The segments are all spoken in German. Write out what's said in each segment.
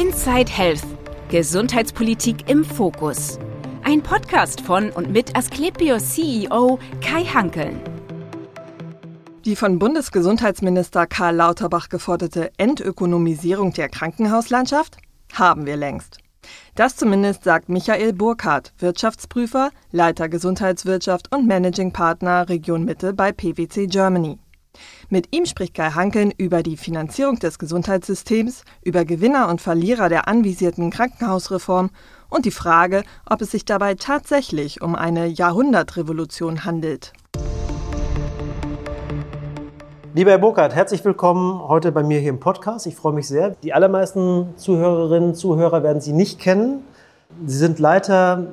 Inside Health. Gesundheitspolitik im Fokus. Ein Podcast von und mit Asklepios CEO Kai Hankeln. Die von Bundesgesundheitsminister Karl Lauterbach geforderte Entökonomisierung der Krankenhauslandschaft haben wir längst. Das zumindest sagt Michael Burkhardt, Wirtschaftsprüfer, Leiter Gesundheitswirtschaft und Managing Partner Region Mitte bei PwC Germany. Mit ihm spricht Kai Hankeln über die Finanzierung des Gesundheitssystems, über Gewinner und Verlierer der anvisierten Krankenhausreform und die Frage, ob es sich dabei tatsächlich um eine Jahrhundertrevolution handelt. Lieber Herr Burkhardt, herzlich willkommen heute bei mir hier im Podcast. Ich freue mich sehr. Die allermeisten Zuhörerinnen und Zuhörer werden Sie nicht kennen. Sie sind Leiter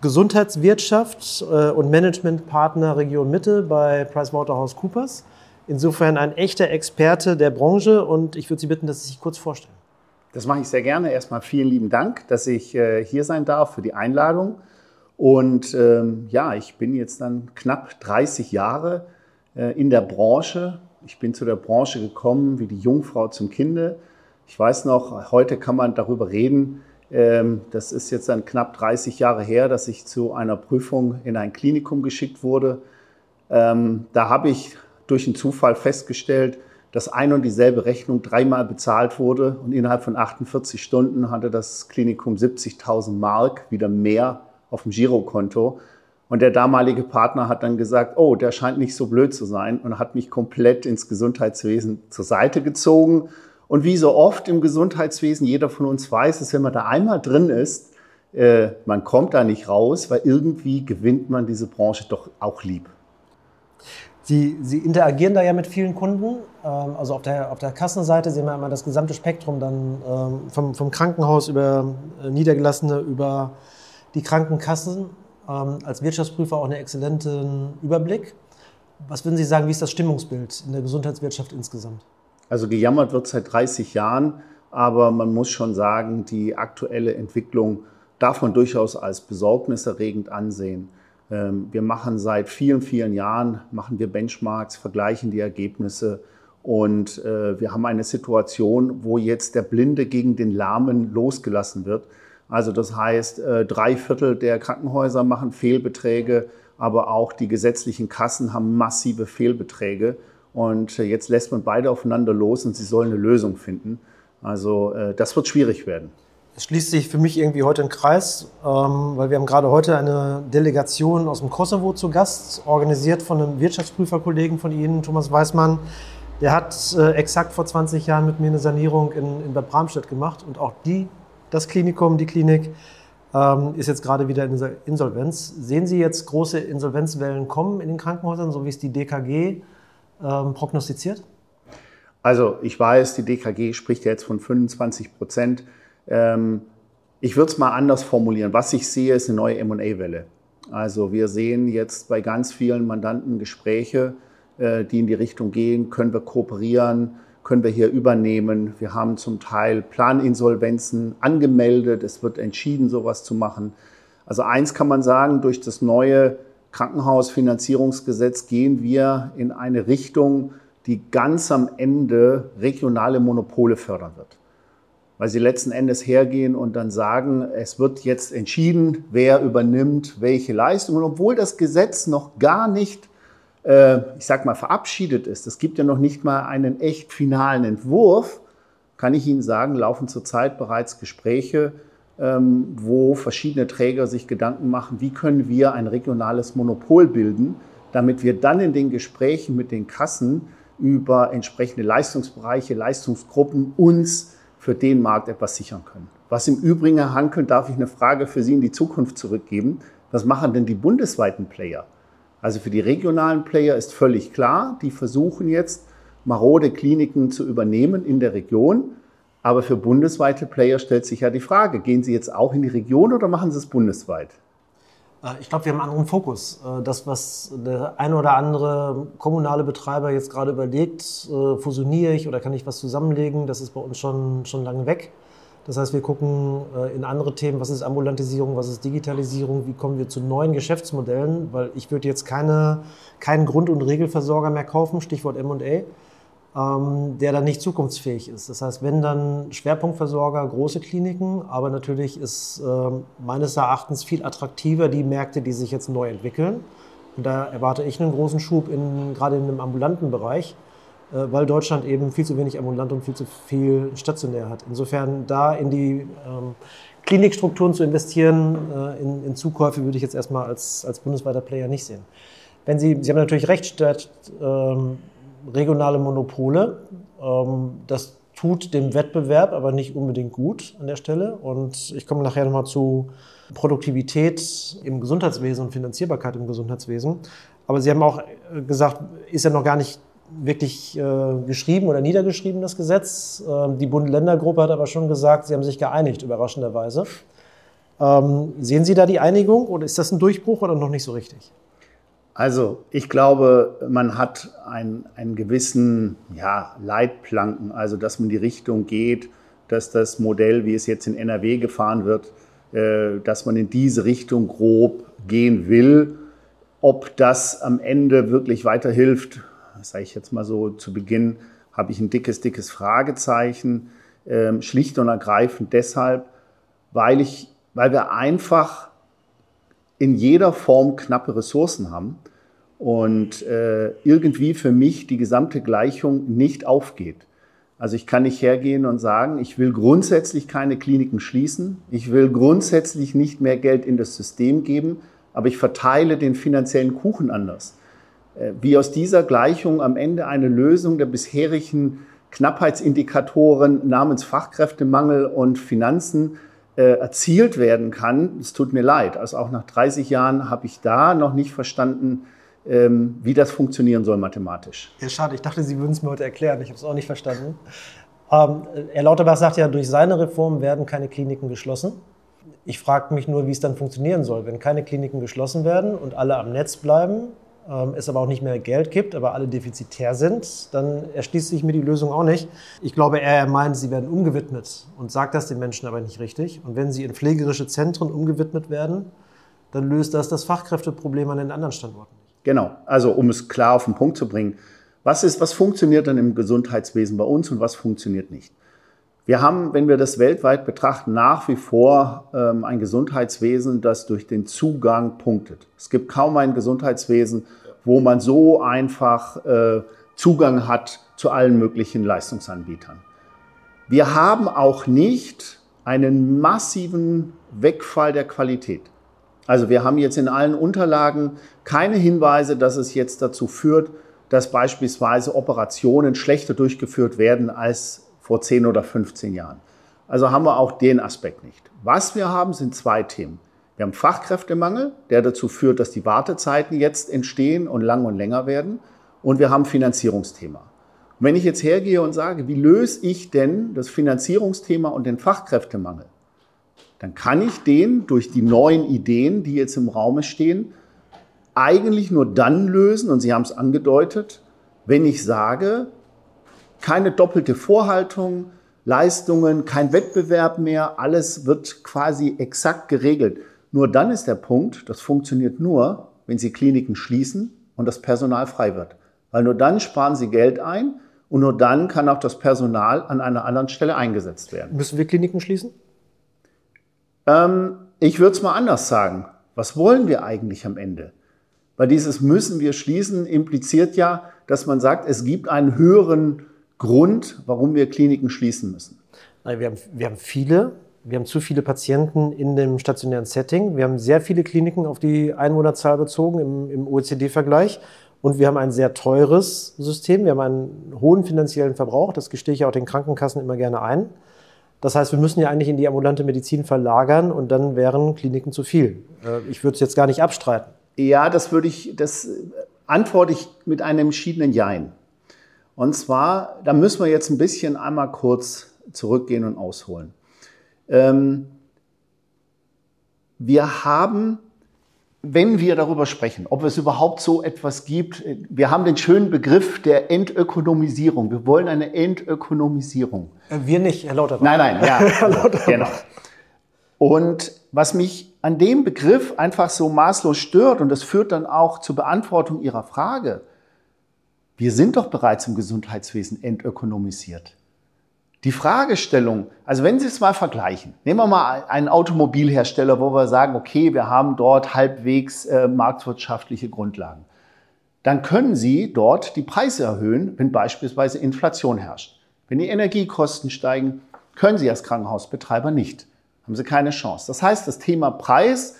Gesundheitswirtschaft äh, und Managementpartner Region Mitte bei PricewaterhouseCoopers. Insofern ein echter Experte der Branche und ich würde Sie bitten, dass Sie sich kurz vorstellen. Das mache ich sehr gerne. Erstmal vielen lieben Dank, dass ich äh, hier sein darf für die Einladung. Und ähm, ja, ich bin jetzt dann knapp 30 Jahre äh, in der Branche. Ich bin zu der Branche gekommen wie die Jungfrau zum Kinde. Ich weiß noch, heute kann man darüber reden. Ähm, das ist jetzt dann knapp 30 Jahre her, dass ich zu einer Prüfung in ein Klinikum geschickt wurde. Ähm, da habe ich durch einen Zufall festgestellt, dass ein und dieselbe Rechnung dreimal bezahlt wurde und innerhalb von 48 Stunden hatte das Klinikum 70.000 Mark wieder mehr auf dem Girokonto. Und der damalige Partner hat dann gesagt, oh, der scheint nicht so blöd zu sein und hat mich komplett ins Gesundheitswesen zur Seite gezogen. Und wie so oft im Gesundheitswesen, jeder von uns weiß, dass wenn man da einmal drin ist, äh, man kommt da nicht raus, weil irgendwie gewinnt man diese Branche doch auch lieb. Sie, Sie interagieren da ja mit vielen Kunden. Ähm, also auf der, auf der Kassenseite sehen wir immer das gesamte Spektrum dann ähm, vom, vom Krankenhaus über äh, Niedergelassene, über die Krankenkassen. Ähm, als Wirtschaftsprüfer auch einen exzellenten Überblick. Was würden Sie sagen, wie ist das Stimmungsbild in der Gesundheitswirtschaft insgesamt? Also gejammert wird seit 30 Jahren, aber man muss schon sagen, die aktuelle Entwicklung darf man durchaus als besorgniserregend ansehen. Ähm, wir machen seit vielen, vielen Jahren, machen wir Benchmarks, vergleichen die Ergebnisse und äh, wir haben eine Situation, wo jetzt der Blinde gegen den Lahmen losgelassen wird. Also das heißt, äh, drei Viertel der Krankenhäuser machen Fehlbeträge, aber auch die gesetzlichen Kassen haben massive Fehlbeträge. Und äh, jetzt lässt man beide aufeinander los und sie sollen eine Lösung finden. Also das wird schwierig werden. Es schließt sich für mich irgendwie heute ein Kreis, ähm, weil wir haben gerade heute eine Delegation aus dem Kosovo zu Gast, organisiert von einem Wirtschaftsprüferkollegen von Ihnen, Thomas Weißmann. Der hat äh, exakt vor 20 Jahren mit mir eine Sanierung in, in Bad Bramstedt gemacht und auch die, das Klinikum, die Klinik, ähm, ist jetzt gerade wieder in dieser Insolvenz. Sehen Sie jetzt große Insolvenzwellen kommen in den Krankenhäusern, so wie es die DKG ähm, prognostiziert? Also ich weiß, die DKG spricht jetzt von 25 Prozent. Ähm, ich würde es mal anders formulieren. Was ich sehe, ist eine neue MA-Welle. Also wir sehen jetzt bei ganz vielen Mandanten Gespräche, äh, die in die Richtung gehen, können wir kooperieren, können wir hier übernehmen. Wir haben zum Teil Planinsolvenzen angemeldet, es wird entschieden, sowas zu machen. Also eins kann man sagen, durch das neue Krankenhausfinanzierungsgesetz gehen wir in eine Richtung, die ganz am Ende regionale Monopole fördern wird weil sie letzten Endes hergehen und dann sagen, es wird jetzt entschieden, wer übernimmt welche Leistungen, obwohl das Gesetz noch gar nicht, äh, ich sag mal, verabschiedet ist. Es gibt ja noch nicht mal einen echt finalen Entwurf. Kann ich Ihnen sagen, laufen zurzeit bereits Gespräche, ähm, wo verschiedene Träger sich Gedanken machen, wie können wir ein regionales Monopol bilden, damit wir dann in den Gesprächen mit den Kassen über entsprechende Leistungsbereiche, Leistungsgruppen uns für den Markt etwas sichern können. Was im Übrigen, Herr Hankel, darf ich eine Frage für Sie in die Zukunft zurückgeben. Was machen denn die bundesweiten Player? Also für die regionalen Player ist völlig klar, die versuchen jetzt marode Kliniken zu übernehmen in der Region. Aber für bundesweite Player stellt sich ja die Frage, gehen Sie jetzt auch in die Region oder machen Sie es bundesweit? Äh, ich glaube, wir haben einen anderen Fokus. Äh, das, was der eine oder andere kommunale Betreiber jetzt gerade überlegt, äh, fusioniere ich oder kann ich was zusammenlegen, das ist bei uns schon, schon lange weg. Das heißt, wir gucken in andere Themen, was ist Ambulantisierung, was ist Digitalisierung, wie kommen wir zu neuen Geschäftsmodellen, weil ich würde jetzt keine, keinen Grund- und Regelversorger mehr kaufen, Stichwort M&A, ähm, der dann nicht zukunftsfähig ist. Das heißt, wenn dann Schwerpunktversorger, große Kliniken, aber natürlich ist äh, meines Erachtens viel attraktiver die Märkte, die sich jetzt neu entwickeln. Und da erwarte ich einen großen Schub in, gerade in dem ambulanten Bereich, äh, weil Deutschland eben viel zu wenig ambulant und viel zu viel stationär hat. Insofern da in die ähm, Klinikstrukturen zu investieren, äh, in, in, Zukäufe würde ich jetzt erstmal als, als bundesweiter Player nicht sehen. Wenn Sie, Sie haben natürlich recht, statt ähm, regionale Monopole. Ähm, das tut dem Wettbewerb aber nicht unbedingt gut an der Stelle. Und ich komme nachher nochmal zu Produktivität im Gesundheitswesen und Finanzierbarkeit im Gesundheitswesen. Aber Sie haben auch äh, gesagt, ist ja noch gar nicht wirklich äh, geschrieben oder niedergeschrieben, das Gesetz. Ähm, die Bund-Länder-Gruppe hat aber schon gesagt, sie haben sich geeinigt, überraschenderweise. Ähm, sehen Sie da die Einigung oder ist das ein Durchbruch oder noch nicht so richtig? Also ich glaube, man hat einen, einen gewissen ja, Leitplanken, also dass man die Richtung geht, dass das Modell, wie es jetzt in NRW gefahren wird, äh, dass man in diese Richtung grob gehen will. Ob das am Ende wirklich weiterhilft, sage ich jetzt mal so zu Beginn, habe ich ein dickes, dickes Fragezeichen. Ähm, schlicht und ergreifend deshalb, weil, ich, weil wir einfach in jeder Form knappe Ressourcen haben und äh, irgendwie für mich die gesamte Gleichung nicht aufgeht. Also ich kann nicht hergehen und sagen, ich will grundsätzlich keine Kliniken schließen, ich will grundsätzlich nicht mehr Geld in das System geben, aber ich verteile den finanziellen Kuchen anders. Äh, wie aus dieser Gleichung am Ende eine Lösung der bisherigen Knappheitsindikatoren namens Fachkräftemangel und Finanzen erzielt werden kann, es tut mir leid. Also auch nach 30 Jahren habe ich da noch nicht verstanden, ähm, wie das funktionieren soll mathematisch. Ja, schade. Ich dachte, Sie würden es mir heute erklären. Ich habe es auch nicht verstanden. Ähm, Herr Lauterbach sagt ja, durch seine Reform werden keine Kliniken geschlossen. Ich frage mich nur, wie es dann funktionieren soll. Wenn keine Kliniken geschlossen werden und alle am Netz bleiben, es aber auch nicht mehr Geld gibt, aber alle defizitär sind, dann erschließt sich mir die Lösung auch nicht. Ich glaube, er meint, sie werden umgewidmet und sagt das den Menschen aber nicht richtig. Und wenn sie in pflegerische Zentren umgewidmet werden, dann löst das das Fachkräfteproblem an den anderen Standorten. Genau, also um es klar auf den Punkt zu bringen, was, ist, was funktioniert dann im Gesundheitswesen bei uns und was funktioniert nicht? Wir haben, wenn wir das weltweit betrachten, nach wie vor ähm, ein Gesundheitswesen, das durch den Zugang punktet. Es gibt kaum ein Gesundheitswesen, wo man so einfach äh, Zugang hat zu allen möglichen Leistungsanbietern. Wir haben auch nicht einen massiven Wegfall der Qualität. Also wir haben jetzt in allen Unterlagen keine Hinweise, dass es jetzt dazu führt, dass beispielsweise Operationen schlechter durchgeführt werden als vor 10 oder 15 Jahren. Also haben wir auch den Aspekt nicht. Was wir haben, sind zwei Themen. Wir haben Fachkräftemangel, der dazu führt, dass die Wartezeiten jetzt entstehen und lang und länger werden. Und wir haben Finanzierungsthema. Und wenn ich jetzt hergehe und sage, wie löse ich denn das Finanzierungsthema und den Fachkräftemangel, dann kann ich den durch die neuen Ideen, die jetzt im Raume stehen, eigentlich nur dann lösen, und Sie haben es angedeutet, wenn ich sage, keine doppelte Vorhaltung, Leistungen, kein Wettbewerb mehr, alles wird quasi exakt geregelt. Nur dann ist der Punkt, das funktioniert nur, wenn Sie Kliniken schließen und das Personal frei wird. Weil nur dann sparen Sie Geld ein und nur dann kann auch das Personal an einer anderen Stelle eingesetzt werden. Müssen wir Kliniken schließen? Ähm, ich würde es mal anders sagen. Was wollen wir eigentlich am Ende? Weil dieses müssen wir schließen impliziert ja, dass man sagt, es gibt einen höheren Grund, warum wir Kliniken schließen müssen. Wir, haben, wir haben viele, wir haben zu viele Patienten in dem stationären Setting. Wir haben sehr viele Kliniken auf die Einwohnerzahl bezogen im, im OECD-Vergleich. Und wir haben ein sehr teures System. Wir haben einen hohen finanziellen Verbrauch. Das gestehe ich auch den Krankenkassen immer gerne ein. Das heißt, wir müssen ja eigentlich in die ambulante Medizin verlagern und dann wären Kliniken zu viel. Äh, ich würde es jetzt gar nicht abstreiten. Ja, das würde ich, das antworte ich mit einem entschiedenen Jein. Und zwar, da müssen wir jetzt ein bisschen einmal kurz zurückgehen und ausholen. Ähm, wir haben wenn wir darüber sprechen, ob es überhaupt so etwas gibt, wir haben den schönen Begriff der Entökonomisierung. Wir wollen eine Entökonomisierung. Äh, wir nicht, Herr Lauterbach. Nein, nein, ja, Herr Lauterbach. genau. Und was mich an dem Begriff einfach so maßlos stört, und das führt dann auch zur Beantwortung Ihrer Frage, Wir sind doch bereits im Gesundheitswesen entökonomisiert. Die Fragestellung, also wenn Sie es mal vergleichen, nehmen wir mal einen Automobilhersteller, wo wir sagen, okay, wir haben dort halbwegs äh, marktwirtschaftliche Grundlagen. Dann können Sie dort die Preise erhöhen, wenn beispielsweise Inflation herrscht. Wenn die Energiekosten steigen, können Sie als Krankenhausbetreiber nicht. Haben Sie keine Chance. Das heißt, das Thema Preis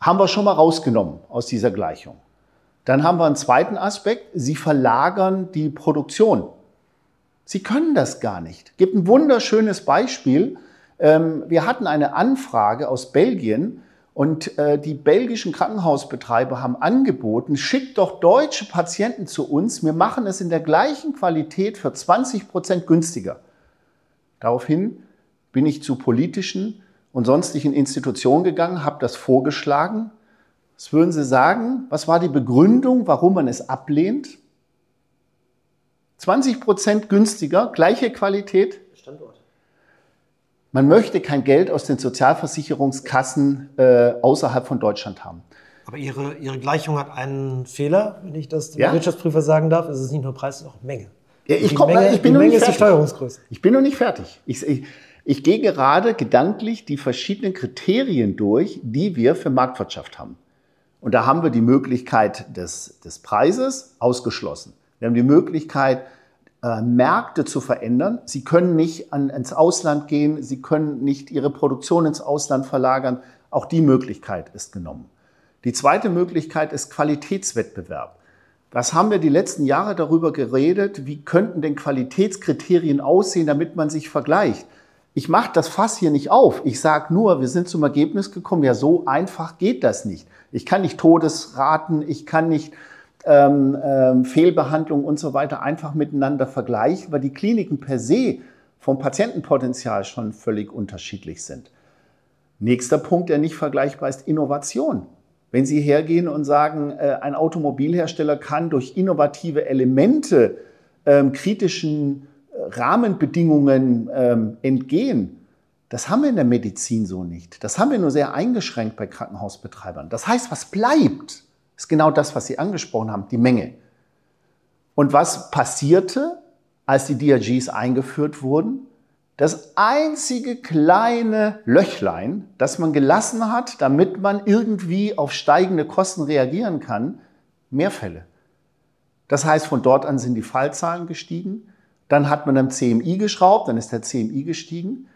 haben wir schon mal rausgenommen aus dieser Gleichung. Dann haben wir einen zweiten Aspekt. Sie verlagern die Produktion. Sie können das gar nicht. Gibt ein wunderschönes Beispiel. Ähm, wir hatten eine Anfrage aus Belgien und äh, die belgischen Krankenhausbetreiber haben angeboten, schickt doch deutsche Patienten zu uns. Wir machen es in der gleichen Qualität für 20 Prozent günstiger. Daraufhin bin ich zu politischen und sonstigen Institutionen gegangen, habe das vorgeschlagen. Was würden Sie sagen? Was war die Begründung, warum man es ablehnt? 20 Prozent günstiger, gleiche Qualität. Standort. Man möchte kein Geld aus den Sozialversicherungskassen äh, außerhalb von Deutschland haben. Aber Ihre, Ihre Gleichung hat einen Fehler, wenn ich das dem ja? Wirtschaftsprüfer sagen darf. Es ist nicht nur Preis, es ist auch Menge. Ja, ich, komm, Menge, ich bin noch nicht fertig. Steuerungsgröße. Ich bin noch nicht fertig. Ich, ich, ich gehe gerade gedanklich die verschiedenen Kriterien durch, die wir für Marktwirtschaft haben. Und da haben wir die Möglichkeit des, des Preises ausgeschlossen. Wir haben die Möglichkeit, äh, Märkte zu verändern. Sie können nicht an, ins Ausland gehen, Sie können nicht Ihre Produktion ins Ausland verlagern. Auch die Möglichkeit ist genommen. Die zweite Möglichkeit ist Qualitätswettbewerb. Was haben wir die letzten Jahre darüber geredet? Wie könnten denn Qualitätskriterien aussehen, damit man sich vergleicht? Ich mache das Fass hier nicht auf. Ich sage nur, wir sind zum Ergebnis gekommen, ja, so einfach geht das nicht. Ich kann nicht Todesraten, ich kann nicht ähm, ähm, Fehlbehandlung und so weiter einfach miteinander vergleichen, weil die Kliniken per se vom Patientenpotenzial schon völlig unterschiedlich sind. Nächster Punkt, der nicht vergleichbar ist, Innovation. Wenn Sie hergehen und sagen, äh, ein Automobilhersteller kann durch innovative Elemente ähm, kritischen äh, Rahmenbedingungen ähm, entgehen, das haben wir in der Medizin so nicht. Das haben wir nur sehr eingeschränkt bei Krankenhausbetreibern. Das heißt, was bleibt? ist genau das, was Sie angesprochen haben, die Menge. Und was passierte, als die DRGs eingeführt wurden? Das einzige kleine Löchlein, das man gelassen hat, damit man irgendwie auf steigende Kosten reagieren kann, Mehrfälle. Das heißt, von dort an sind die Fallzahlen gestiegen. Dann hat man am CMI geschraubt, dann ist der CMI gestiegen.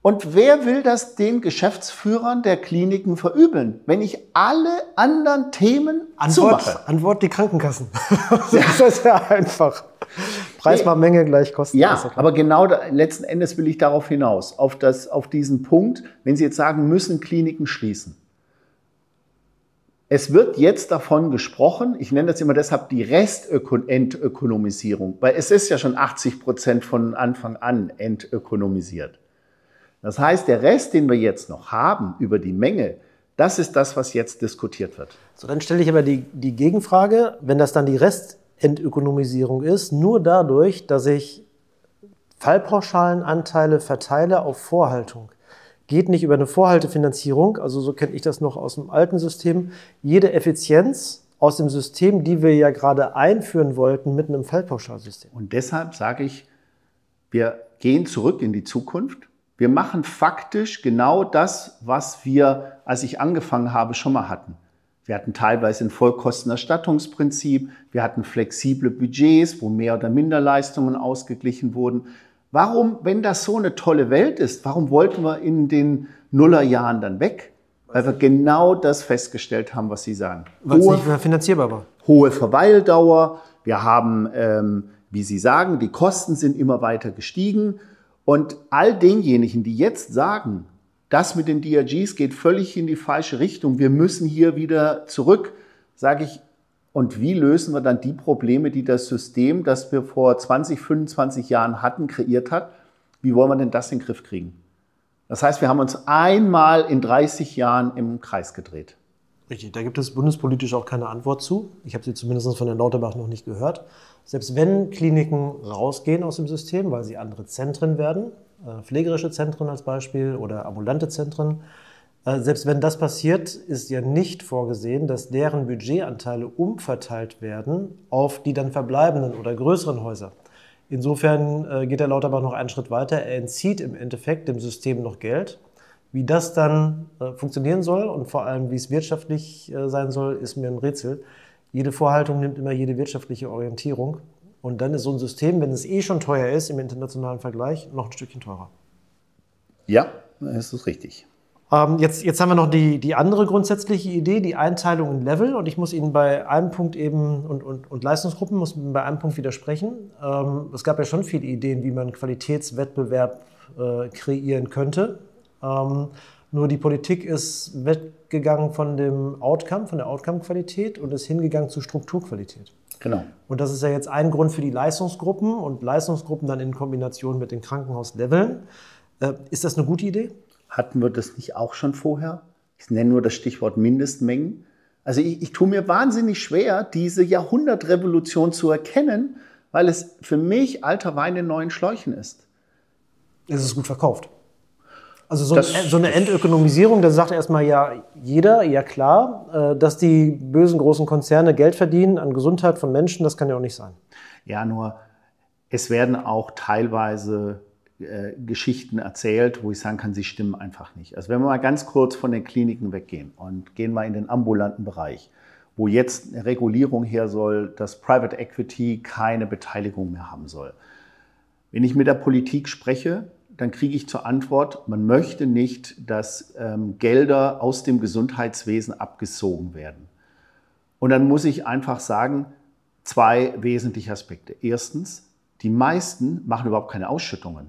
Und wer will das den Geschäftsführern der Kliniken verübeln, wenn ich alle anderen Themen Antwort, zumache? Antwort die Krankenkassen. das ist ja einfach. Preis mal Menge gleich Kosten. Ja, aber genau da, letzten Endes will ich darauf hinaus, auf, das, auf diesen Punkt, wenn Sie jetzt sagen, müssen Kliniken schließen. Es wird jetzt davon gesprochen, ich nenne das immer deshalb die Restentökonomisierung, weil es ist ja schon 80 Prozent von Anfang an entökonomisiert. Das heißt, der Rest, den wir jetzt noch haben über die Menge, das ist das, was jetzt diskutiert wird. So, dann stelle ich aber die, die Gegenfrage, wenn das dann die Restentökonomisierung ist, nur dadurch, dass ich Fallpauschalenanteile verteile auf Vorhaltung. Geht nicht über eine Vorhaltefinanzierung, also so kenne ich das noch aus dem alten System. Jede Effizienz aus dem System, die wir ja gerade einführen wollten, mit einem Fallpauschalsystem. Und deshalb sage ich, wir gehen zurück in die Zukunft wir machen faktisch genau das, was wir, als ich angefangen habe, schon mal hatten. Wir hatten teilweise ein Vollkostenerstattungsprinzip, wir hatten flexible Budgets, wo mehr oder minder Leistungen ausgeglichen wurden. Warum, wenn das so eine tolle Welt ist, warum wollten wir in den Nullerjahren dann weg? Weil wir genau das festgestellt haben, was Sie sagen. Weil es nicht mehr finanzierbar war. Hohe Verweildauer. Wir haben, ähm, wie Sie sagen, die Kosten sind immer weiter gestiegen. Und all denjenigen, die jetzt sagen, das mit den DRGs geht völlig in die falsche Richtung, wir müssen hier wieder zurück, sage ich, und wie lösen wir dann die Probleme, die das System, das wir vor 20, 25 Jahren hatten, kreiert hat? Wie wollen wir denn das in den Griff kriegen? Das heißt, wir haben uns einmal in 30 Jahren im Kreis gedreht. Richtig, da gibt es bundespolitisch auch keine Antwort zu. Ich habe sie zumindest von Herrn Lauterbach noch nicht gehört. Selbst wenn Kliniken rausgehen aus dem System, weil sie andere Zentren werden, äh, pflegerische Zentren als Beispiel oder ambulante Zentren, Äh, selbst wenn das passiert, ist ja nicht vorgesehen, dass deren Budgetanteile umverteilt werden auf die dann verbleibenden oder größeren Häuser. Insofern äh, geht der Lauterbach noch einen Schritt weiter. Er entzieht im Endeffekt dem System noch Geld. Wie das dann funktionieren soll und vor allem, wie es wirtschaftlich sein soll, ist mir ein Rätsel. Jede Vorhaltung nimmt immer jede wirtschaftliche Orientierung. Und dann ist so ein System, wenn es eh schon teuer ist im internationalen Vergleich, noch ein Stückchen teurer. Ja, das ist richtig. Ähm, jetzt, jetzt haben wir noch die, die andere grundsätzliche Idee, die Einteilung in Level. Und ich muss Ihnen bei einem Punkt eben und, und, und Leistungsgruppen muss bei einem Punkt widersprechen. Ähm, es gab ja schon viele Ideen, wie man Qualitätswettbewerb äh, kreieren könnte. Ähm, nur die Politik ist weggegangen von dem Outcome, von der Outcome-Qualität und ist hingegangen zu Strukturqualität. Genau. Und das ist ja jetzt ein Grund für die Leistungsgruppen und Leistungsgruppen dann in Kombination mit den Krankenhausleveln. Äh, ist das eine gute Idee? Hatten wir das nicht auch schon vorher? Ich nenne nur das Stichwort Mindestmengen. Also ich, ich tue mir wahnsinnig schwer, diese Jahrhundertrevolution zu erkennen, weil es für mich alter Wein in neuen Schläuchen ist. Es ist gut verkauft. Also so, das, so eine Entökonomisierung, da sagt erstmal ja jeder, ja klar, äh, dass die bösen großen Konzerne Geld verdienen an Gesundheit von Menschen, das kann ja auch nicht sein. Ja, nur es werden auch teilweise äh, Geschichten erzählt, wo ich sagen kann, sie stimmen einfach nicht. Also wenn wir mal ganz kurz von den Kliniken weggehen und gehen mal in den ambulanten Bereich, wo jetzt eine Regulierung her soll, dass Private Equity keine Beteiligung mehr haben soll. Wenn ich mit der Politik spreche, dann kriege ich zur Antwort, man möchte nicht, dass ähm, Gelder aus dem Gesundheitswesen abgezogen werden. Und dann muss ich einfach sagen, zwei wesentliche Aspekte. Erstens, die meisten machen überhaupt keine Ausschüttungen.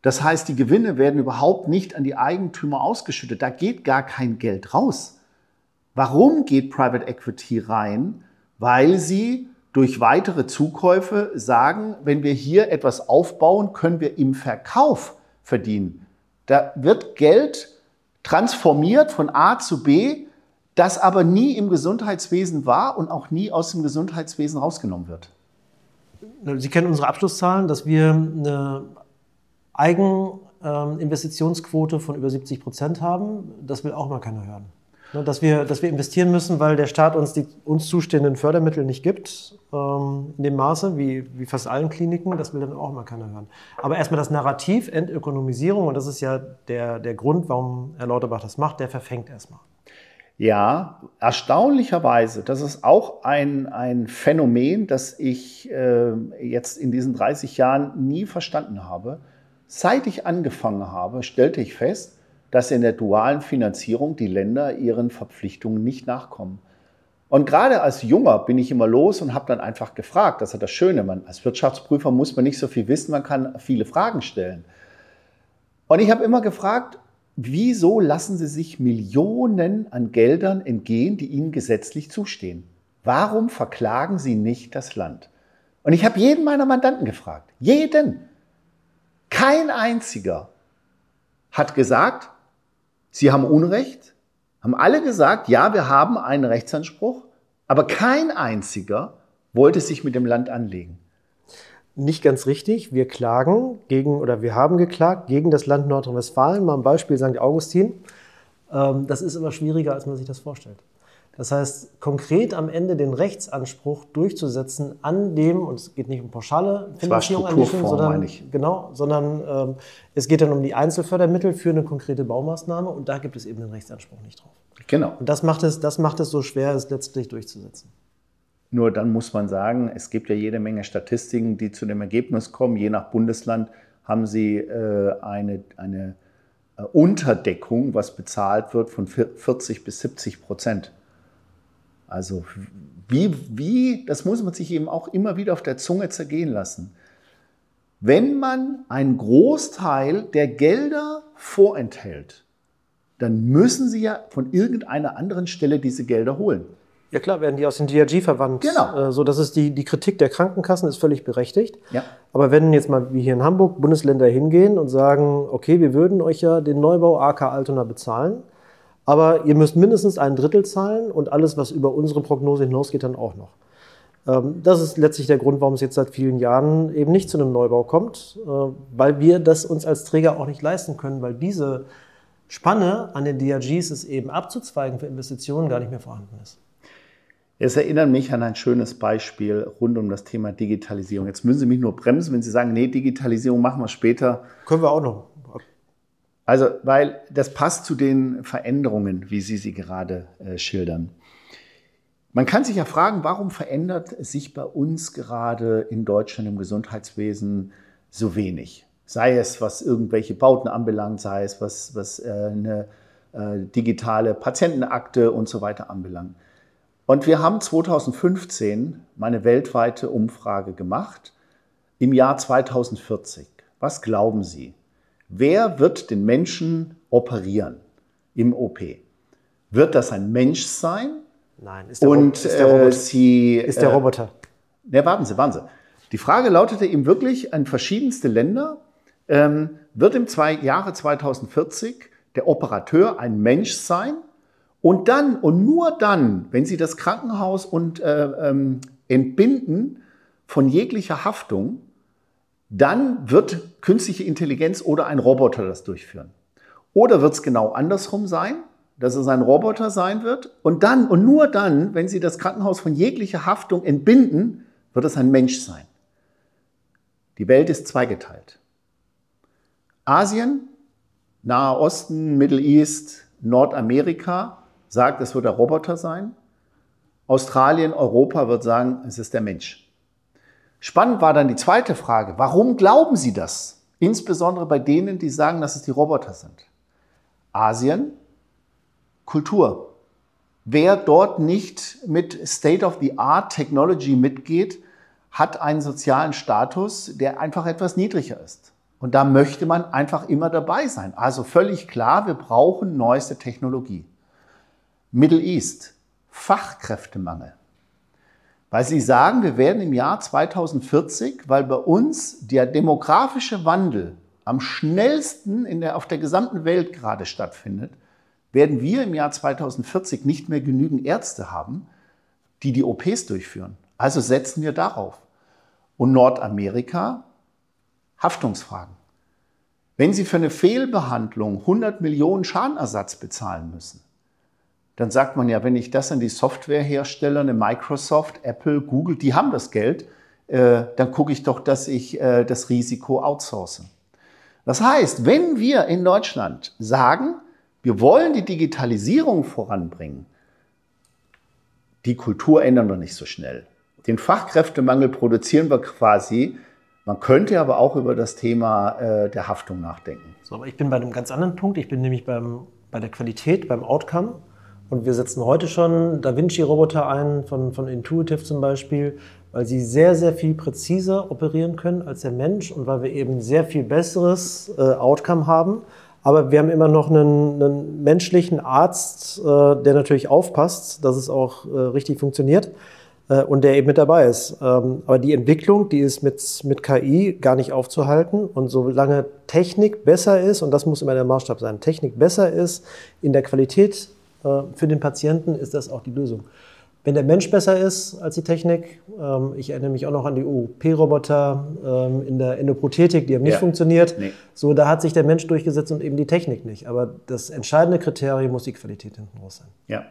Das heißt, die Gewinne werden überhaupt nicht an die Eigentümer ausgeschüttet. Da geht gar kein Geld raus. Warum geht Private Equity rein? Weil sie durch weitere Zukäufe sagen, wenn wir hier etwas aufbauen, können wir im Verkauf verdienen. Da wird Geld transformiert von A zu B, das aber nie im Gesundheitswesen war und auch nie aus dem Gesundheitswesen rausgenommen wird. Sie kennen unsere Abschlusszahlen, dass wir eine Eigeninvestitionsquote von über 70 Prozent haben, das will auch mal keiner hören. Ne, dass wir, dass wir investieren müssen, weil der Staat uns die uns zustehenden Fördermittel nicht gibt, ähm, in dem Maße, wie, wie fast allen Kliniken, das will dann auch mal keiner hören. Aber erstmal das Narrativ, Entökonomisierung, und das ist ja der, der Grund, warum Herr Lauterbach das macht, der verfängt erstmal. Ja, erstaunlicherweise, das ist auch ein, ein Phänomen, das ich äh, jetzt in diesen 30 Jahren nie verstanden habe. Seit ich angefangen habe, stellte ich fest, dass in der dualen Finanzierung die Länder ihren Verpflichtungen nicht nachkommen. Und gerade als Junger bin ich immer los und habe dann einfach gefragt. Das ist das Schöne. Man, als Wirtschaftsprüfer muss man nicht so viel wissen, man kann viele Fragen stellen. Und ich habe immer gefragt, wieso lassen Sie sich Millionen an Geldern entgehen, die Ihnen gesetzlich zustehen? Warum verklagen Sie nicht das Land? Und ich habe jeden meiner Mandanten gefragt. Jeden. Kein einziger hat gesagt, sie haben Unrecht, haben alle gesagt, ja, wir haben einen Rechtsanspruch, aber kein einziger wollte sich mit dem Land anlegen. Nicht ganz richtig. Wir klagen gegen oder wir haben geklagt gegen das Land Nordrhein-Westfalen. Mal ein Beispiel St. Augustin. Ähm, das ist immer schwieriger, als man sich das vorstellt. Das heißt, konkret am Ende den Rechtsanspruch durchzusetzen an dem, und es geht nicht um pauschale Finanzierung an Schulen, sondern, genau, sondern ähm, es geht dann um die Einzelfördermittel für eine konkrete Baumaßnahme und da gibt es eben den Rechtsanspruch nicht drauf. Genau. Und das macht es, das macht es so schwer, es letztlich durchzusetzen. Nur dann muss man sagen, es gibt ja jede Menge Statistiken, die zu dem Ergebnis kommen. Je nach Bundesland haben sie äh, eine, eine äh, Unterdeckung, was bezahlt wird, von 40 bis 70 Prozent. Also wie, wie, das muss man sich eben auch immer wieder auf der Zunge zergehen lassen. Wenn man einen Großteil der Gelder vorenthält, dann müssen Sie ja von irgendeiner anderen Stelle diese Gelder holen. Ja klar, werden die aus den DRG verwandt. Genau. Äh, so, das ist die, die Kritik der Krankenkassen ist völlig berechtigt. Ja. Aber wenn jetzt mal wie hier in Hamburg Bundesländer hingehen und sagen, okay, wir würden euch ja den Neubau AK Altona bezahlen, aber ihr müsst mindestens ein Drittel zahlen und alles, was über unsere Prognose hinausgeht, dann auch noch. Ähm, das ist letztlich der Grund, warum es jetzt seit vielen Jahren eben nicht zu einem Neubau kommt, äh, weil wir das uns als Träger auch nicht leisten können, weil diese Spanne an den DRGs ist eben abzuzweigen für Investitionen gar nicht mehr vorhanden ist. Es erinnert mich an ein schönes Beispiel rund um das Thema Digitalisierung. Jetzt müssen Sie mich nur bremsen, wenn Sie sagen, nee, Digitalisierung machen wir später. Können wir auch noch. Also, weil das passt zu den Veränderungen, wie Sie sie gerade äh, schildern. Man kann sich ja fragen, warum verändert sich bei uns gerade in Deutschland im Gesundheitswesen so wenig? Sei es, was irgendwelche Bauten anbelangt, sei es, was, was äh, eine äh, digitale Patientenakte und so weiter anbelangt. Und wir haben 2015 meine weltweite Umfrage gemacht im Jahr 2040. Was glauben Sie? Wer wird den Menschen operieren im OP? Wird das ein Mensch sein? Nein, ist der, und, ist der Roboter. Äh, Sie, ist der äh, Roboter. Ne, warten Sie, warten Sie. Die Frage lautete eben wirklich an verschiedenste Länder, ähm, wird im zwei, Jahre 2040 der Operateur ein Mensch sein und dann und nur dann, wenn Sie das Krankenhaus und äh, ähm, entbinden von jeglicher Haftung, dann wird künstliche Intelligenz oder ein Roboter das durchführen. Oder wird es genau andersrum sein, dass es ein Roboter sein wird und dann und nur dann, wenn Sie das Krankenhaus von jeglicher Haftung entbinden, wird es ein Mensch sein. Die Welt ist zweigeteilt. Asien, Nahe Osten, Middle East, Nordamerika sagt, es wird der Roboter sein. Australien, Europa wird sagen, es ist der Mensch. Spannend war dann die zweite Frage. Warum glauben Sie das? Insbesondere bei denen, die sagen, dass es die Roboter sind. Asien, Kultur. Wer dort nicht mit State-of-the-Art Technology mitgeht, hat einen sozialen Status, der einfach etwas niedriger ist. Und da möchte man einfach immer dabei sein. Also völlig klar, wir brauchen neueste Technologie. Middle East, Fachkräftemangel. Weil sie sagen, wir werden im Jahr 2040, weil bei uns der demografische Wandel am schnellsten in der, auf der gesamten Welt gerade stattfindet, werden wir im Jahr 2040 nicht mehr genügend Ärzte haben, die die OPs durchführen. Also setzen wir darauf. Und Nordamerika, Haftungsfragen. Wenn Sie für eine Fehlbehandlung 100 Millionen Schadenersatz bezahlen müssen, dann sagt man ja, wenn ich das an die Softwarehersteller, eine Microsoft, Apple, Google, die haben das Geld, äh, dann gucke ich doch, dass ich äh, das Risiko outsource. Das heißt, wenn wir in Deutschland sagen, wir wollen die Digitalisierung voranbringen, die Kultur ändern wir nicht so schnell. Den Fachkräftemangel produzieren wir quasi. Man könnte aber auch über das Thema äh, der Haftung nachdenken. So, aber ich bin bei einem ganz anderen Punkt. Ich bin nämlich beim, bei der Qualität, beim Outcome. Und wir setzen heute schon Da Vinci-Roboter ein, von, von Intuitive zum Beispiel, weil sie sehr, sehr viel präziser operieren können als der Mensch und weil wir eben sehr viel besseres äh, Outcome haben. Aber wir haben immer noch einen, einen menschlichen Arzt, äh, der natürlich aufpasst, dass es auch äh, richtig funktioniert äh, und der eben mit dabei ist. Ähm, aber die Entwicklung, die ist mit, mit KI gar nicht aufzuhalten. Und solange Technik besser ist, und das muss immer der Maßstab sein, Technik besser ist in der Qualität für den Patienten ist das auch die Lösung. Wenn der Mensch besser ist als die Technik, ähm, ich erinnere mich auch noch an die OP-Roboter ähm, in der Endoprothetik, die haben nicht ja. funktioniert. Nee. So, da hat sich der Mensch durchgesetzt und eben die Technik nicht. Aber das entscheidende Kriterium muss die Qualität hinten raus sein. Ja.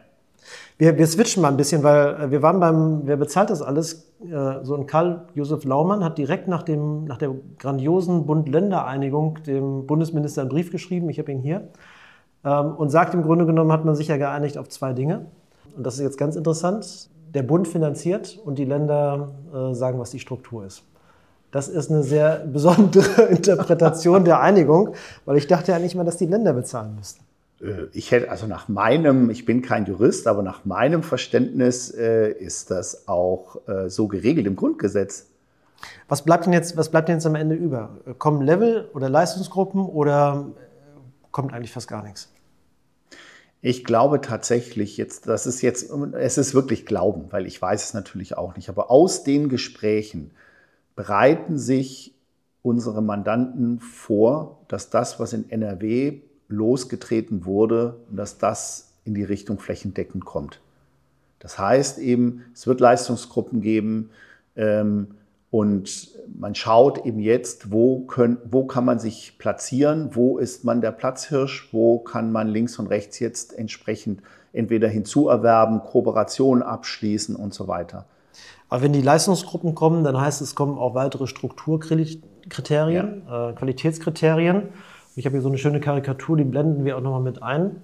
Wir, wir switchen mal ein bisschen, weil äh, wir waren beim, wer bezahlt das alles? Äh, so ein Karl-Josef Laumann hat direkt nach, dem, nach der grandiosen Bund-Länder-Einigung dem Bundesminister einen Brief geschrieben, ich habe ihn hier, und sagt, im Grunde genommen hat man sich ja geeinigt auf zwei Dinge. Und das ist jetzt ganz interessant. Der Bund finanziert und die Länder äh, sagen, was die Struktur ist. Das ist eine sehr besondere Interpretation der Einigung, weil ich dachte ja nicht mal, dass die Länder bezahlen müssten. Äh, ich hätte, also nach meinem, ich bin kein Jurist, aber nach meinem Verständnis äh, ist das auch so geregelt im Grundgesetz. Was bleibt denn jetzt, was bleibt denn jetzt am Ende über? Kommen Level oder Leistungsgruppen oder kommt eigentlich fast gar nichts. Ich glaube tatsächlich jetzt, das ist jetzt, es ist wirklich Glauben, weil ich weiß es natürlich auch nicht. Aber aus den Gesprächen bereiten sich unsere Mandanten vor, dass das, was in NRW losgetreten wurde, dass das in die Richtung flächendeckend kommt. Das heißt eben, es wird Leistungsgruppen geben ähm, Und man schaut eben jetzt, wo, können, wo kann man sich platzieren, wo ist man der Platzhirsch, wo kann man links und rechts jetzt entsprechend entweder hinzuerwerben, Kooperationen abschließen und so weiter. Aber wenn die Leistungsgruppen kommen, dann heißt es, kommen auch weitere Strukturkriterien, ja. äh, Qualitätskriterien. Ich habe hier so eine schöne Karikatur, die blenden wir auch nochmal mit ein.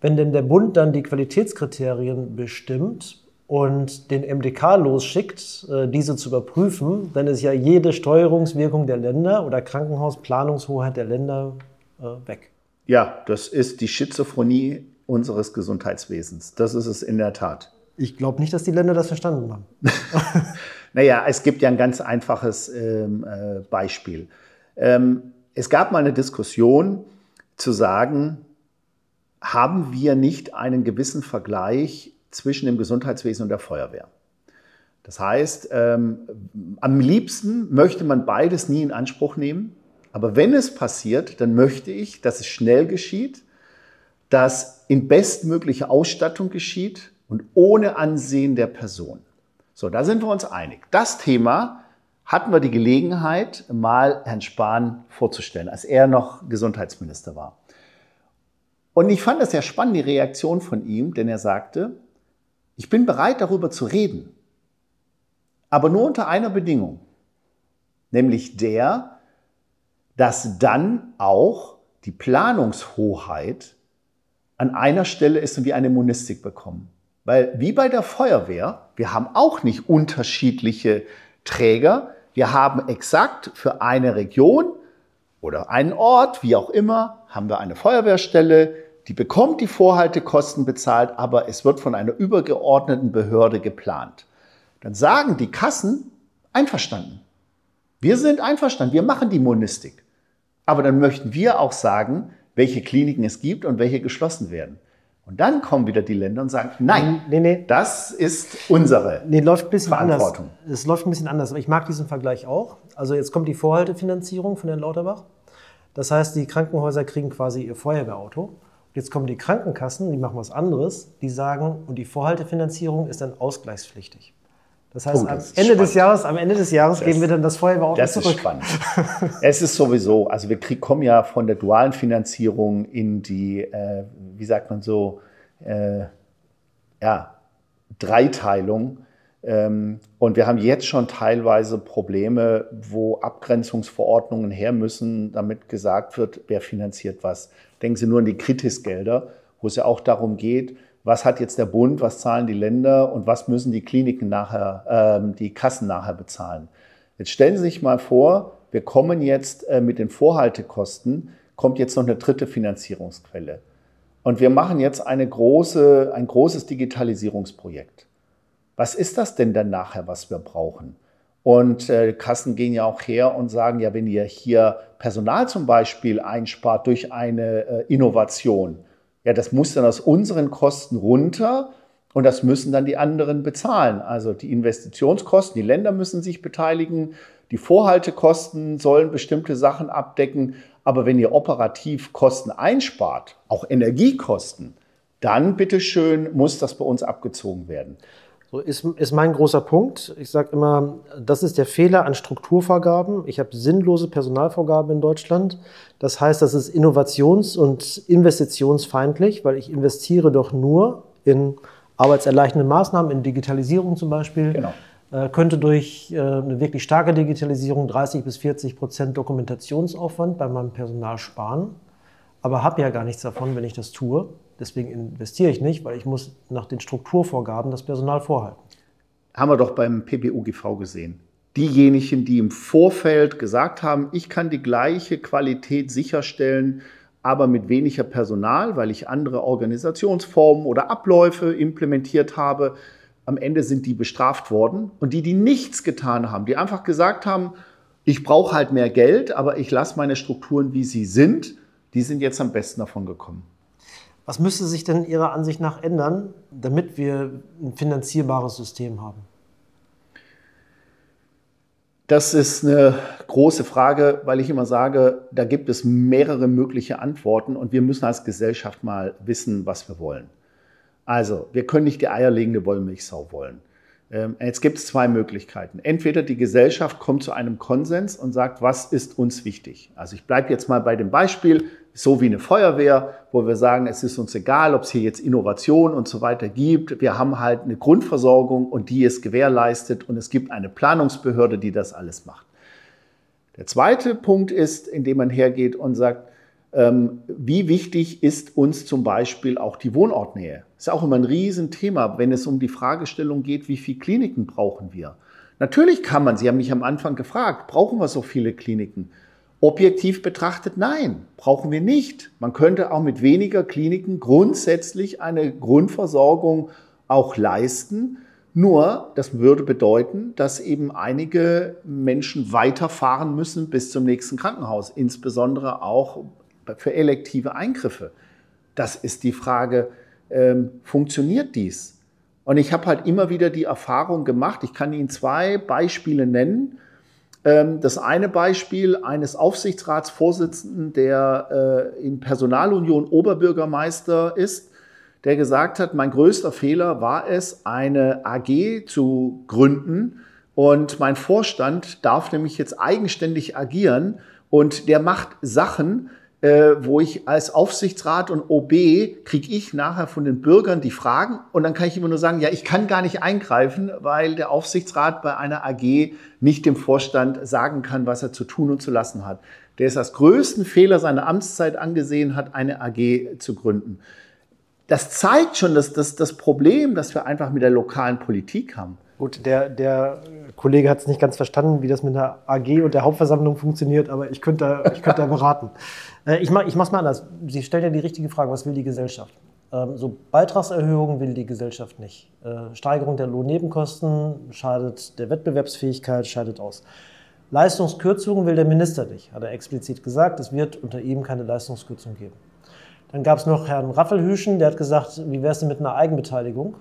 Wenn denn der Bund dann die Qualitätskriterien bestimmt, und den MDK losschickt, äh, diese zu überprüfen, dann ist ja jede Steuerungswirkung der Länder oder Krankenhausplanungshoheit der Länder äh, weg. Ja, das ist die Schizophrenie unseres Gesundheitswesens. Das ist es in der Tat. Ich glaube nicht, dass die Länder das verstanden haben. naja, es gibt ja ein ganz einfaches ähm, äh, Beispiel. Ähm, es gab mal eine Diskussion zu sagen, haben wir nicht einen gewissen Vergleich zwischen dem Gesundheitswesen und der Feuerwehr. Das heißt, ähm, am liebsten möchte man beides nie in Anspruch nehmen. Aber wenn es passiert, dann möchte ich, dass es schnell geschieht, dass in bestmöglicher Ausstattung geschieht und ohne Ansehen der Person. So, da sind wir uns einig. Das Thema hatten wir die Gelegenheit, mal Herrn Spahn vorzustellen, als er noch Gesundheitsminister war. Und ich fand das sehr spannend, die Reaktion von ihm, denn er sagte, ich bin bereit, darüber zu reden, aber nur unter einer Bedingung, nämlich der, dass dann auch die Planungshoheit an einer Stelle ist und wir eine Monistik bekommen. Weil wie bei der Feuerwehr, wir haben auch nicht unterschiedliche Träger, wir haben exakt für eine Region oder einen Ort, wie auch immer, haben wir eine Feuerwehrstelle, die bekommt die Vorhaltekosten bezahlt, aber es wird von einer übergeordneten Behörde geplant. Dann sagen die Kassen, einverstanden. Wir sind einverstanden, wir machen die Monistik. Aber dann möchten wir auch sagen, welche Kliniken es gibt und welche geschlossen werden. Und dann kommen wieder die Länder und sagen, nein, nee, nee. das ist unsere nee, läuft ein bisschen Verantwortung. Anders. Es läuft ein bisschen anders, ich mag diesen Vergleich auch. Also jetzt kommt die Vorhaltefinanzierung von Herrn Lauterbach. Das heißt, die Krankenhäuser kriegen quasi ihr Feuerwehrauto. Jetzt kommen die Krankenkassen, die machen was anderes, die sagen, und die Vorhaltefinanzierung ist dann ausgleichspflichtig. Das heißt, oh, das am, Ende des Jahres, am Ende des Jahres das, geben wir dann das Feuerwehrauto das zurück. Das ist spannend. es ist sowieso, also wir krieg, kommen ja von der dualen Finanzierung in die, äh, wie sagt man so, äh, ja, Dreiteilung. Ähm, und wir haben jetzt schon teilweise Probleme, wo Abgrenzungsverordnungen her müssen, damit gesagt wird, wer finanziert was. Denken Sie nur an die Kritisgelder, wo es ja auch darum geht, was hat jetzt der Bund, was zahlen die Länder und was müssen die Kliniken nachher, äh, die Kassen nachher bezahlen. Jetzt stellen Sie sich mal vor, wir kommen jetzt äh, mit den Vorhaltekosten, kommt jetzt noch eine dritte Finanzierungsquelle. Und wir machen jetzt eine große, ein großes Digitalisierungsprojekt. Was ist das denn dann nachher, was wir brauchen? Und äh, Kassen gehen ja auch her und sagen, ja, wenn ihr hier Personal zum Beispiel einspart durch eine äh, Innovation, ja, das muss dann aus unseren Kosten runter und das müssen dann die anderen bezahlen. Also die Investitionskosten, die Länder müssen sich beteiligen, die Vorhaltekosten sollen bestimmte Sachen abdecken. Aber wenn ihr operativ Kosten einspart, auch Energiekosten, dann bitteschön muss das bei uns abgezogen werden. So ist, ist mein großer Punkt. Ich sage immer, das ist der Fehler an Strukturvorgaben. Ich habe sinnlose Personalvorgaben in Deutschland. Das heißt, das ist innovations- und investitionsfeindlich, weil ich investiere doch nur in arbeitserleichternde Maßnahmen, in Digitalisierung zum Beispiel. Genau. Äh, könnte durch äh, eine wirklich starke Digitalisierung 30 bis 40 Prozent Dokumentationsaufwand bei meinem Personal sparen, aber habe ja gar nichts davon, wenn ich das tue. Deswegen investiere ich nicht, weil ich muss nach den Strukturvorgaben das Personal vorhalten. Haben wir doch beim PBUGV gesehen. Diejenigen, die im Vorfeld gesagt haben, ich kann die gleiche Qualität sicherstellen, aber mit weniger Personal, weil ich andere Organisationsformen oder Abläufe implementiert habe, am Ende sind die bestraft worden. Und die, die nichts getan haben, die einfach gesagt haben, ich brauche halt mehr Geld, aber ich lasse meine Strukturen, wie sie sind, die sind jetzt am besten davon gekommen. Was müsste sich denn Ihrer Ansicht nach ändern, damit wir ein finanzierbares System haben? Das ist eine große Frage, weil ich immer sage, da gibt es mehrere mögliche Antworten und wir müssen als Gesellschaft mal wissen, was wir wollen. Also, wir können nicht die eierlegende Wollmilchsau wollen. Ähm, jetzt gibt es zwei Möglichkeiten. Entweder die Gesellschaft kommt zu einem Konsens und sagt, was ist uns wichtig. Also ich bleibe jetzt mal bei dem Beispiel, so wie eine Feuerwehr, wo wir sagen, es ist uns egal, ob es hier jetzt Innovation und so weiter gibt. Wir haben halt eine Grundversorgung und die ist gewährleistet und es gibt eine Planungsbehörde, die das alles macht. Der zweite Punkt ist, indem man hergeht und sagt, ähm, wie wichtig ist uns zum Beispiel auch die Wohnortnähe? Das ist auch immer ein Riesenthema, wenn es um die Fragestellung geht, wie viele Kliniken brauchen wir? Natürlich kann man, Sie haben mich am Anfang gefragt, brauchen wir so viele Kliniken? Objektiv betrachtet, nein, brauchen wir nicht. Man könnte auch mit weniger Kliniken grundsätzlich eine Grundversorgung auch leisten. Nur, das würde bedeuten, dass eben einige Menschen weiterfahren müssen bis zum nächsten Krankenhaus, insbesondere auch für elektive Eingriffe. Das ist die Frage, ähm, funktioniert dies? Und ich habe halt immer wieder die Erfahrung gemacht, ich kann Ihnen zwei Beispiele nennen. Ähm, das eine Beispiel eines Aufsichtsratsvorsitzenden, der äh, in Personalunion Oberbürgermeister ist, der gesagt hat, mein größter Fehler war es, eine AG zu gründen. Und mein Vorstand darf nämlich jetzt eigenständig agieren und der macht Sachen, äh, wo ich als Aufsichtsrat und OB kriege ich nachher von den Bürgern die Fragen und dann kann ich immer nur sagen, ja, ich kann gar nicht eingreifen, weil der Aufsichtsrat bei einer AG nicht dem Vorstand sagen kann, was er zu tun und zu lassen hat. Der es als größten Fehler seiner Amtszeit angesehen hat, eine AG zu gründen. Das zeigt schon dass das, das Problem, das wir einfach mit der lokalen Politik haben. Gut, der, der Kollege hat es nicht ganz verstanden, wie das mit der AG und der Hauptversammlung funktioniert, aber ich könnte, ich könnte da beraten. Äh, ich mache es mal anders. Sie stellen ja die richtige Frage, was will die Gesellschaft? Ähm, so Beitragserhöhungen will die Gesellschaft nicht. Äh, Steigerung der Lohnnebenkosten schadet der Wettbewerbsfähigkeit, scheidet aus. Leistungskürzungen will der Minister nicht, hat er explizit gesagt. Es wird unter ihm keine Leistungskürzung geben. Dann gab es noch Herrn Raffelhüschen, der hat gesagt, wie wäre es denn mit einer Eigenbeteiligung?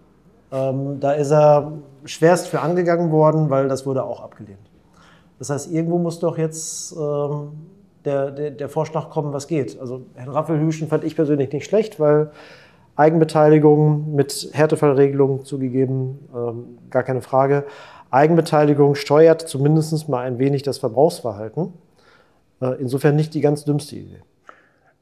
Ähm, da ist er schwerst für angegangen worden, weil das wurde auch abgelehnt. Das heißt, irgendwo muss doch jetzt ähm, der, der, der, Vorschlag kommen, was geht. Also Herrn Raffelhüschen fand ich persönlich nicht schlecht, weil Eigenbeteiligung mit Härtefallregelung zugegeben, ähm, gar keine Frage. Eigenbeteiligung steuert zumindest mal ein wenig das Verbrauchsverhalten. Äh, insofern nicht die ganz dümmste Idee.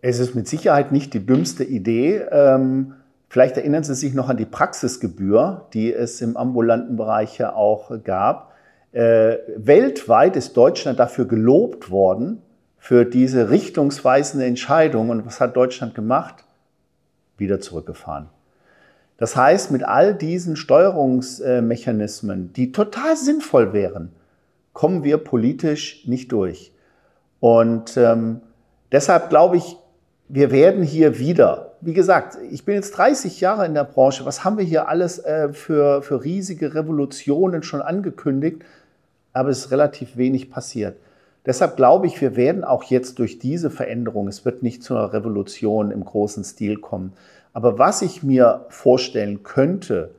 Es ist mit Sicherheit nicht die dümmste Idee. Ähm Vielleicht erinnern Sie sich noch an die Praxisgebühr, die es im ambulanten Bereich ja auch gab. Äh, weltweit ist Deutschland dafür gelobt worden, für diese richtungsweisende Entscheidung. Und was hat Deutschland gemacht? Wieder zurückgefahren. Das heißt, mit all diesen Steuerungsmechanismen, die total sinnvoll wären, kommen wir politisch nicht durch. Und ähm, deshalb glaube ich, wir werden hier wieder wie gesagt, ich bin jetzt 30 Jahre in der Branche. Was haben wir hier alles äh, für, für riesige Revolutionen schon angekündigt? Aber es ist relativ wenig passiert. Deshalb glaube ich, wir werden auch jetzt durch diese Veränderung, es wird nicht zu einer Revolution im großen Stil kommen. Aber was ich mir vorstellen könnte,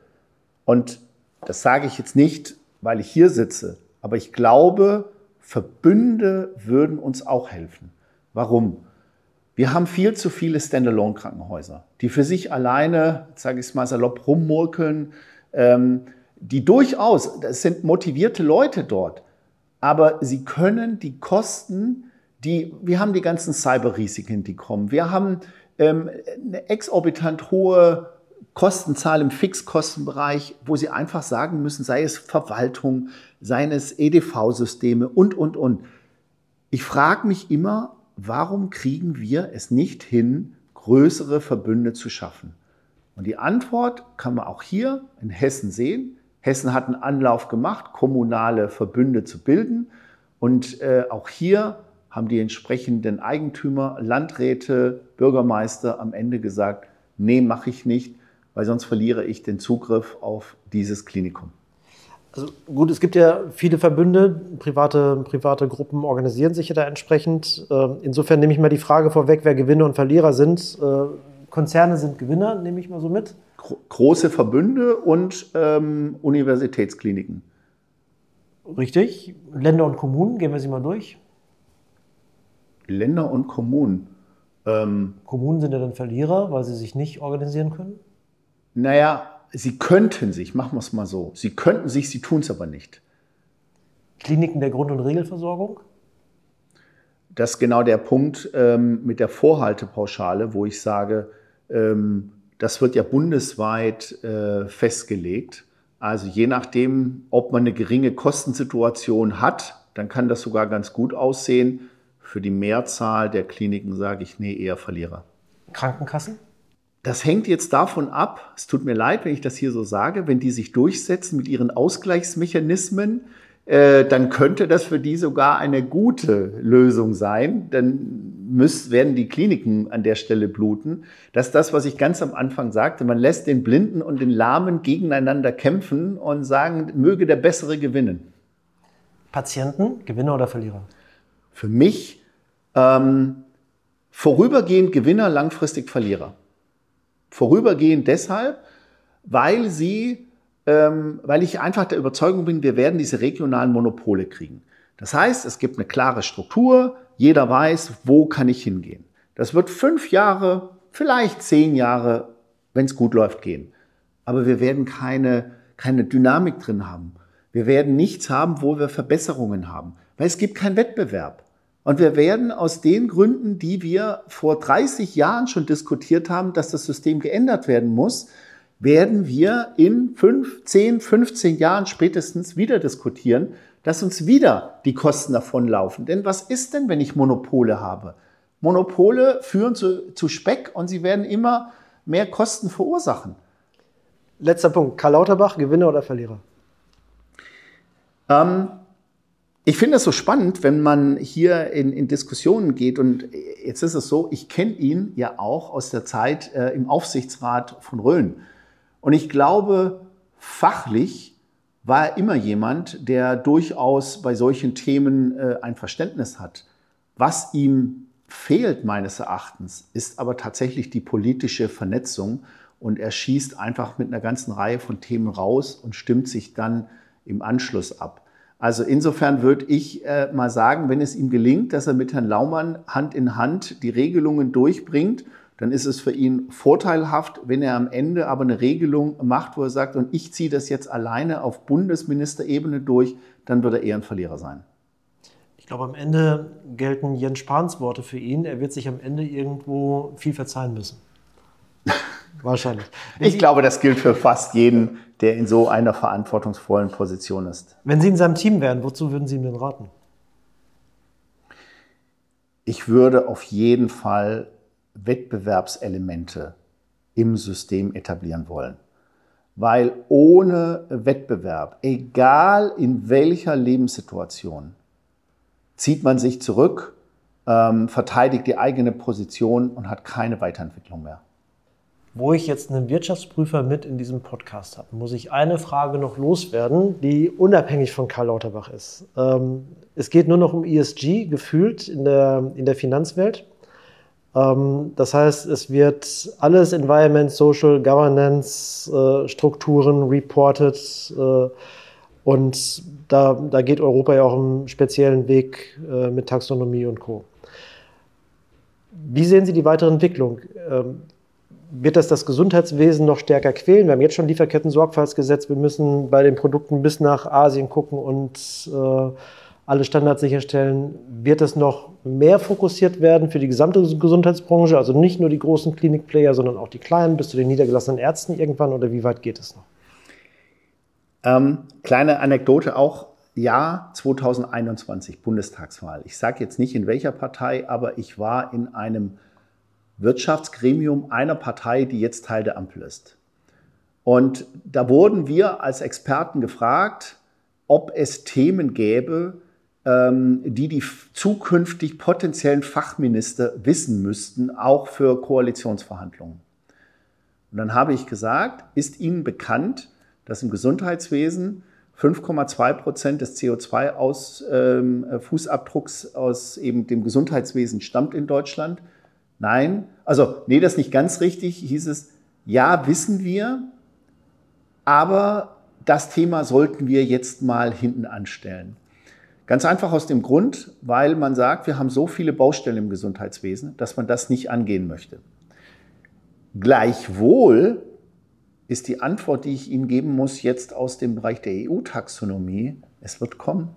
und das sage ich jetzt nicht, weil ich hier sitze, aber ich glaube, Verbünde würden uns auch helfen. Warum? Wir haben viel zu viele Standalone-Krankenhäuser, die für sich alleine, sage ich es mal salopp, rummurkeln, ähm, die durchaus, das sind motivierte Leute dort, aber sie können die Kosten, die, wir haben die ganzen Cyberrisiken, die kommen, wir haben ähm, eine exorbitant hohe Kostenzahl im Fixkostenbereich, wo sie einfach sagen müssen, sei es Verwaltung, sei es EDV-Systeme und, und, und. Ich frage mich immer, warum kriegen wir es nicht hin, größere Verbünde zu schaffen? Und die Antwort kann man auch hier in Hessen sehen. Hessen hat einen Anlauf gemacht, kommunale Verbünde zu bilden. Und äh, auch hier haben die entsprechenden Eigentümer, Landräte, Bürgermeister am Ende gesagt, nee, mache ich nicht, weil sonst verliere ich den Zugriff auf dieses Klinikum. Also gut, es gibt ja viele Verbünde, private, private Gruppen organisieren sich ja da entsprechend. Ähm, insofern nehme ich mal die Frage vorweg, wer Gewinner und Verlierer sind. Äh, Konzerne sind Gewinner, nehme ich mal so mit. Große Verbünde und ähm, Universitätskliniken. Richtig. Länder und Kommunen, gehen wir sie mal durch. Länder und Kommunen. Ähm, Kommunen sind ja dann Verlierer, weil sie sich nicht organisieren können? Naja, sie könnten sich, machen wir es mal so, sie könnten sich, sie tun es aber nicht. Kliniken der Grund- und Regelversorgung? Das ist genau der Punkt ähm, mit der Vorhaltepauschale, wo ich sage, ähm, das wird ja bundesweit äh, festgelegt. Also je nachdem, ob man eine geringe Kostensituation hat, dann kann das sogar ganz gut aussehen. Für die Mehrzahl der Kliniken sage ich, nee, eher Verlierer. Krankenkassen? Das hängt jetzt davon ab, es tut mir leid, wenn ich das hier so sage, wenn die sich durchsetzen mit ihren Ausgleichsmechanismen, äh, dann könnte das für die sogar eine gute Lösung sein. Dann müssen, werden die Kliniken an der Stelle bluten. Das ist das, was ich ganz am Anfang sagte. Man lässt den Blinden und den Lahmen gegeneinander kämpfen und sagen, möge der Bessere gewinnen. Patienten, Gewinner oder Verlierer? Für mich ähm, vorübergehend Gewinner, langfristig Verlierer. Vorübergehend deshalb, weil sie, ähm, weil ich einfach der Überzeugung bin, wir werden diese regionalen Monopole kriegen. Das heißt, es gibt eine klare Struktur, jeder weiß, wo kann ich hingehen. Das wird fünf Jahre, vielleicht zehn Jahre, wenn es gut läuft, gehen. Aber wir werden keine, keine Dynamik drin haben. Wir werden nichts haben, wo wir Verbesserungen haben, weil es gibt keinen Wettbewerb. Und wir werden aus den Gründen, die wir vor 30 Jahren schon diskutiert haben, dass das System geändert werden muss, werden wir in 5, 10, 15 Jahren spätestens wieder diskutieren, dass uns wieder die Kosten davonlaufen. Denn was ist denn, wenn ich Monopole habe? Monopole führen zu, zu Speck und sie werden immer mehr Kosten verursachen. Letzter Punkt. Karl Lauterbach, Gewinner oder Verlierer? Ähm, ich finde es so spannend, wenn man hier in, in, Diskussionen geht. Und jetzt ist es so, ich kenne ihn ja auch aus der Zeit äh, im Aufsichtsrat von Rhön. Und ich glaube, fachlich war er immer jemand, der durchaus bei solchen Themen äh, ein Verständnis hat. Was ihm fehlt meines Erachtens, ist aber tatsächlich die politische Vernetzung. Und er schießt einfach mit einer ganzen Reihe von Themen raus und stimmt sich dann im Anschluss ab. Also insofern würde ich äh, mal sagen, wenn es ihm gelingt, dass er mit Herrn Laumann Hand in Hand die Regelungen durchbringt, dann ist es für ihn vorteilhaft, wenn er am Ende aber eine Regelung macht, wo er sagt, und ich ziehe das jetzt alleine auf Bundesministerebene durch, dann wird er eher ein Verlierer sein. Ich glaube, am Ende gelten Jens Spahns Worte für ihn. Er wird sich am Ende irgendwo viel verzeihen müssen. Wahrscheinlich. Ich glaube, das gilt für fast jeden, der in so einer verantwortungsvollen Position ist. Wenn Sie in seinem Team wären, wozu würden Sie ihm denn raten? Ich würde auf jeden Fall Wettbewerbselemente im System etablieren wollen. Weil ohne Wettbewerb, egal in welcher Lebenssituation, zieht man sich zurück, ähm, verteidigt die eigene Position und hat keine Weiterentwicklung mehr. Wo ich jetzt einen Wirtschaftsprüfer mit in diesem Podcast habe, muss ich eine Frage noch loswerden, die unabhängig von Karl Lauterbach ist. Ähm, es geht nur noch um ESG, gefühlt in der, in der Finanzwelt. Ähm, das heißt, es wird alles Environment, Social, Governance, äh, Strukturen reported. Äh, und da, da geht Europa ja auch einen speziellen Weg äh, mit Taxonomie und Co. Wie sehen Sie die weitere Entwicklung? Ähm, wird das das Gesundheitswesen noch stärker quälen? Wir haben jetzt schon Lieferketten-Sorgfaltsgesetz. Wir müssen bei den Produkten bis nach Asien gucken und äh, alle Standards sicherstellen. Wird das noch mehr fokussiert werden für die gesamte Gesundheitsbranche? Also nicht nur die großen Klinikplayer, sondern auch die kleinen bis zu den niedergelassenen Ärzten irgendwann? Oder wie weit geht es noch? Ähm, kleine Anekdote auch. Jahr 2021, Bundestagswahl. Ich sage jetzt nicht in welcher Partei, aber ich war in einem Wirtschaftsgremium einer Partei, die jetzt Teil der Ampel ist. Und da wurden wir als Experten gefragt, ob es Themen gäbe, ähm, die die zukünftig potenziellen Fachminister wissen müssten, auch für Koalitionsverhandlungen. Und dann habe ich gesagt, ist Ihnen bekannt, dass im Gesundheitswesen 5,2 Prozent des CO2-Fußabdrucks ähm, aus eben dem Gesundheitswesen stammt in Deutschland? Nein, also nee, das ist nicht ganz richtig, hieß es, ja, wissen wir, aber das Thema sollten wir jetzt mal hinten anstellen. Ganz einfach aus dem Grund, weil man sagt, wir haben so viele Baustellen im Gesundheitswesen, dass man das nicht angehen möchte. Gleichwohl ist die Antwort, die ich Ihnen geben muss, jetzt aus dem Bereich der EU-Taxonomie, es wird kommen.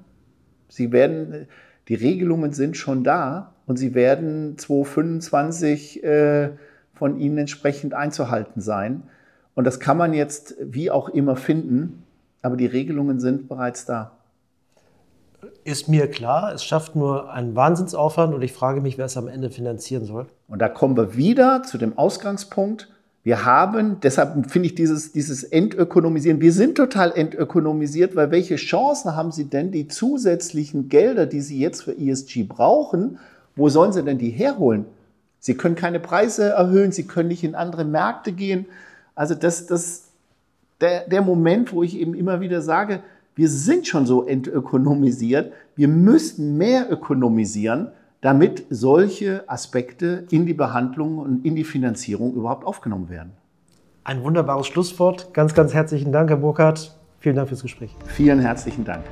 Sie werden, die Regelungen sind schon da und sie werden 2025 äh, von Ihnen entsprechend einzuhalten sein. Und das kann man jetzt wie auch immer finden, aber die Regelungen sind bereits da. Ist mir klar, es schafft nur einen Wahnsinnsaufwand und ich frage mich, wer es am Ende finanzieren soll. Und da kommen wir wieder zu dem Ausgangspunkt, wir haben, deshalb finde ich dieses, dieses Entökonomisieren, wir sind total entökonomisiert, weil welche Chancen haben Sie denn, die zusätzlichen Gelder, die Sie jetzt für ESG brauchen, wo sollen Sie denn die herholen? Sie können keine Preise erhöhen, Sie können nicht in andere Märkte gehen. Also das, das, der, der Moment, wo ich eben immer wieder sage, wir sind schon so entökonomisiert, wir müssten mehr ökonomisieren, damit solche Aspekte in die Behandlung und in die Finanzierung überhaupt aufgenommen werden. Ein wunderbares Schlusswort. Ganz, ganz herzlichen Dank, Herr Burkhardt. Vielen Dank fürs Gespräch. Vielen herzlichen Dank.